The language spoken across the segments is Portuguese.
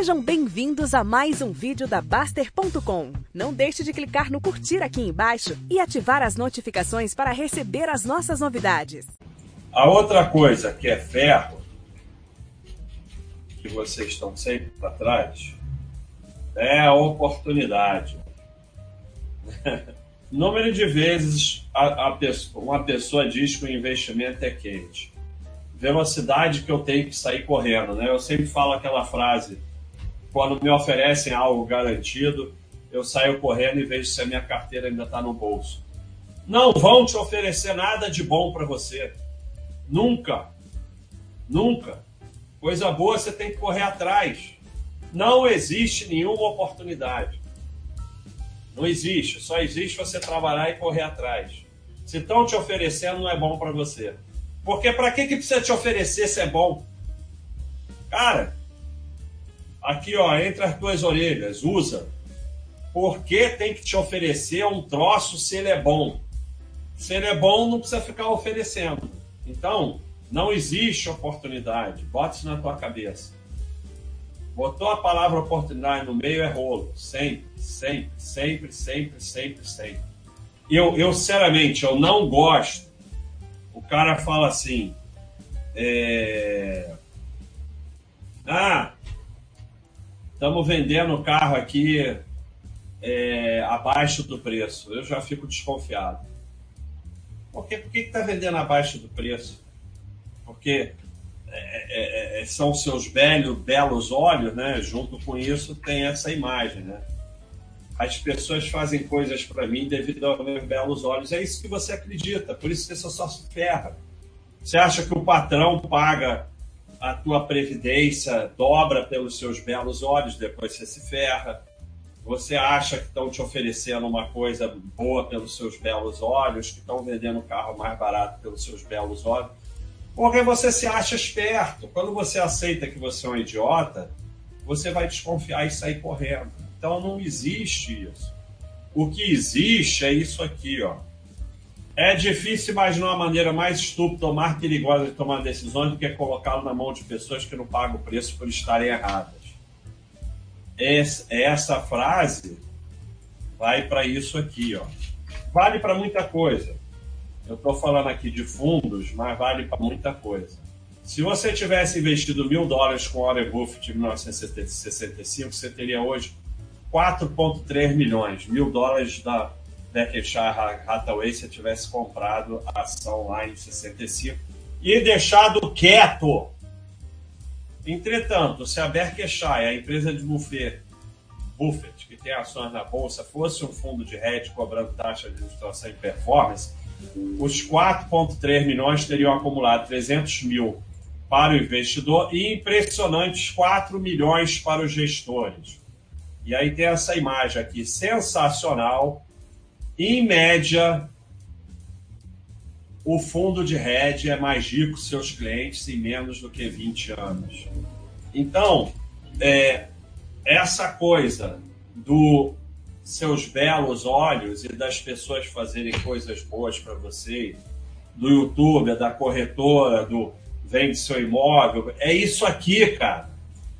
Sejam bem-vindos a mais um vídeo da Baster.com. Não deixe de clicar no curtir aqui embaixo e ativar as notificações para receber as nossas novidades. A outra coisa que é ferro, que vocês estão sempre para trás, é a oportunidade. Número de vezes a, a pessoa, uma pessoa diz que o investimento é quente. Velocidade que eu tenho que sair correndo, né? Eu sempre falo aquela frase: quando me oferecem algo garantido, eu saio correndo e vejo se a minha carteira ainda está no bolso. Não vão te oferecer nada de bom para você. Nunca. Nunca. Coisa boa você tem que correr atrás. Não existe nenhuma oportunidade. Não existe. Só existe você trabalhar e correr atrás. Se estão te oferecendo, não é bom para você. Porque para que, que precisa te oferecer se é bom? Cara, aqui ó, entre as duas orelhas, usa. Por que tem que te oferecer um troço se ele é bom? Se ele é bom, não precisa ficar oferecendo. Então, não existe oportunidade. Bota isso na tua cabeça. Botou a palavra oportunidade no meio, é rolo. Sempre, sempre, sempre, sempre, sempre, sempre. Eu, eu sinceramente, eu não gosto. O cara fala assim. É... Ah, estamos vendendo o carro aqui é, abaixo do preço. Eu já fico desconfiado. Por, quê? Por que está vendendo abaixo do preço? Porque é, é, é, são seus belos, belos olhos, né? Junto com isso tem essa imagem, né? As pessoas fazem coisas para mim devido aos meus belos olhos. É isso que você acredita, por isso que você só se ferra. Você acha que o patrão paga a tua previdência, dobra pelos seus belos olhos, depois você se ferra. Você acha que estão te oferecendo uma coisa boa pelos seus belos olhos, que estão vendendo carro mais barato pelos seus belos olhos. Porque você se acha esperto. Quando você aceita que você é um idiota, você vai desconfiar e sair correndo. Então não existe isso. O que existe é isso aqui, ó. É difícil imaginar uma maneira mais estúpida ou mais perigosa de tomar decisões do que colocá-lo na mão de pessoas que não pagam o preço por estarem erradas. Essa frase vai para isso aqui, ó. Vale para muita coisa. Eu estou falando aqui de fundos, mas vale para muita coisa. Se você tivesse investido mil dólares com Warren Buffett em 1965, você teria hoje 4,3 milhões. Mil dólares da Berkshire Hathaway se tivesse comprado a ação lá em 65 e deixado quieto. Entretanto, se a Berkshire, a empresa de Buffett, Buffett, que tem ações na bolsa, fosse um fundo de hedge cobrando taxa de administração e performance, os 4,3 milhões teriam acumulado 300 mil para o investidor e impressionantes 4 milhões para os gestores. E aí tem essa imagem aqui sensacional. Em média, o fundo de hedge é mais rico seus clientes em menos do que 20 anos. Então, é, essa coisa do seus belos olhos e das pessoas fazerem coisas boas para você, do YouTube, da corretora, do vende seu imóvel, é isso aqui, cara.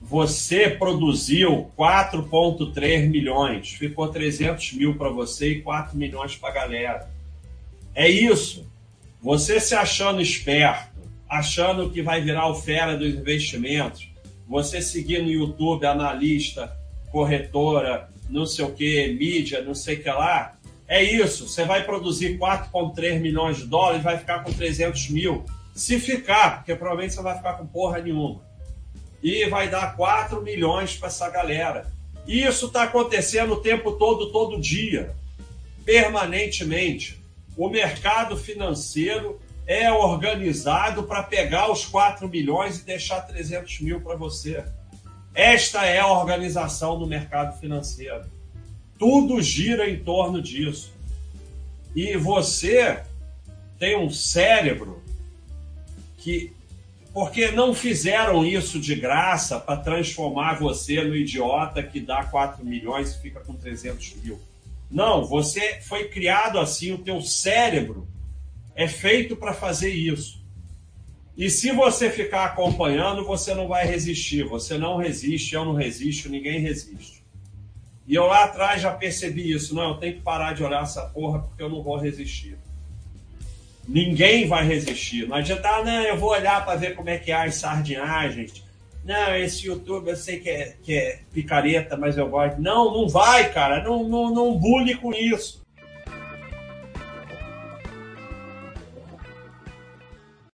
Você produziu 4,3 milhões, ficou 300 mil para você e 4 milhões para a galera. É isso. Você se achando esperto, achando que vai virar o fera dos investimentos, você seguir no YouTube analista, corretora, não sei o que, mídia, não sei o que lá. É isso, você vai produzir 4,3 milhões de dólares vai ficar com 300 mil. Se ficar, porque provavelmente você vai ficar com porra nenhuma. E vai dar 4 milhões para essa galera. Isso está acontecendo o tempo todo, todo dia, permanentemente. O mercado financeiro é organizado para pegar os 4 milhões e deixar 300 mil para você. Esta é a organização do mercado financeiro. Tudo gira em torno disso. E você tem um cérebro que. Porque não fizeram isso de graça para transformar você no idiota que dá 4 milhões e fica com 300 mil. Não, você foi criado assim, o teu cérebro é feito para fazer isso. E se você ficar acompanhando, você não vai resistir. Você não resiste, eu não resisto, ninguém resiste. E eu lá atrás já percebi isso. Não, eu tenho que parar de olhar essa porra porque eu não vou resistir. Ninguém vai resistir. Não adianta, ah, não, eu vou olhar para ver como é que é as sardinhagens. Não, esse YouTube eu sei que é, que é picareta, mas eu gosto. Não, não vai, cara. Não, não, não bully com isso.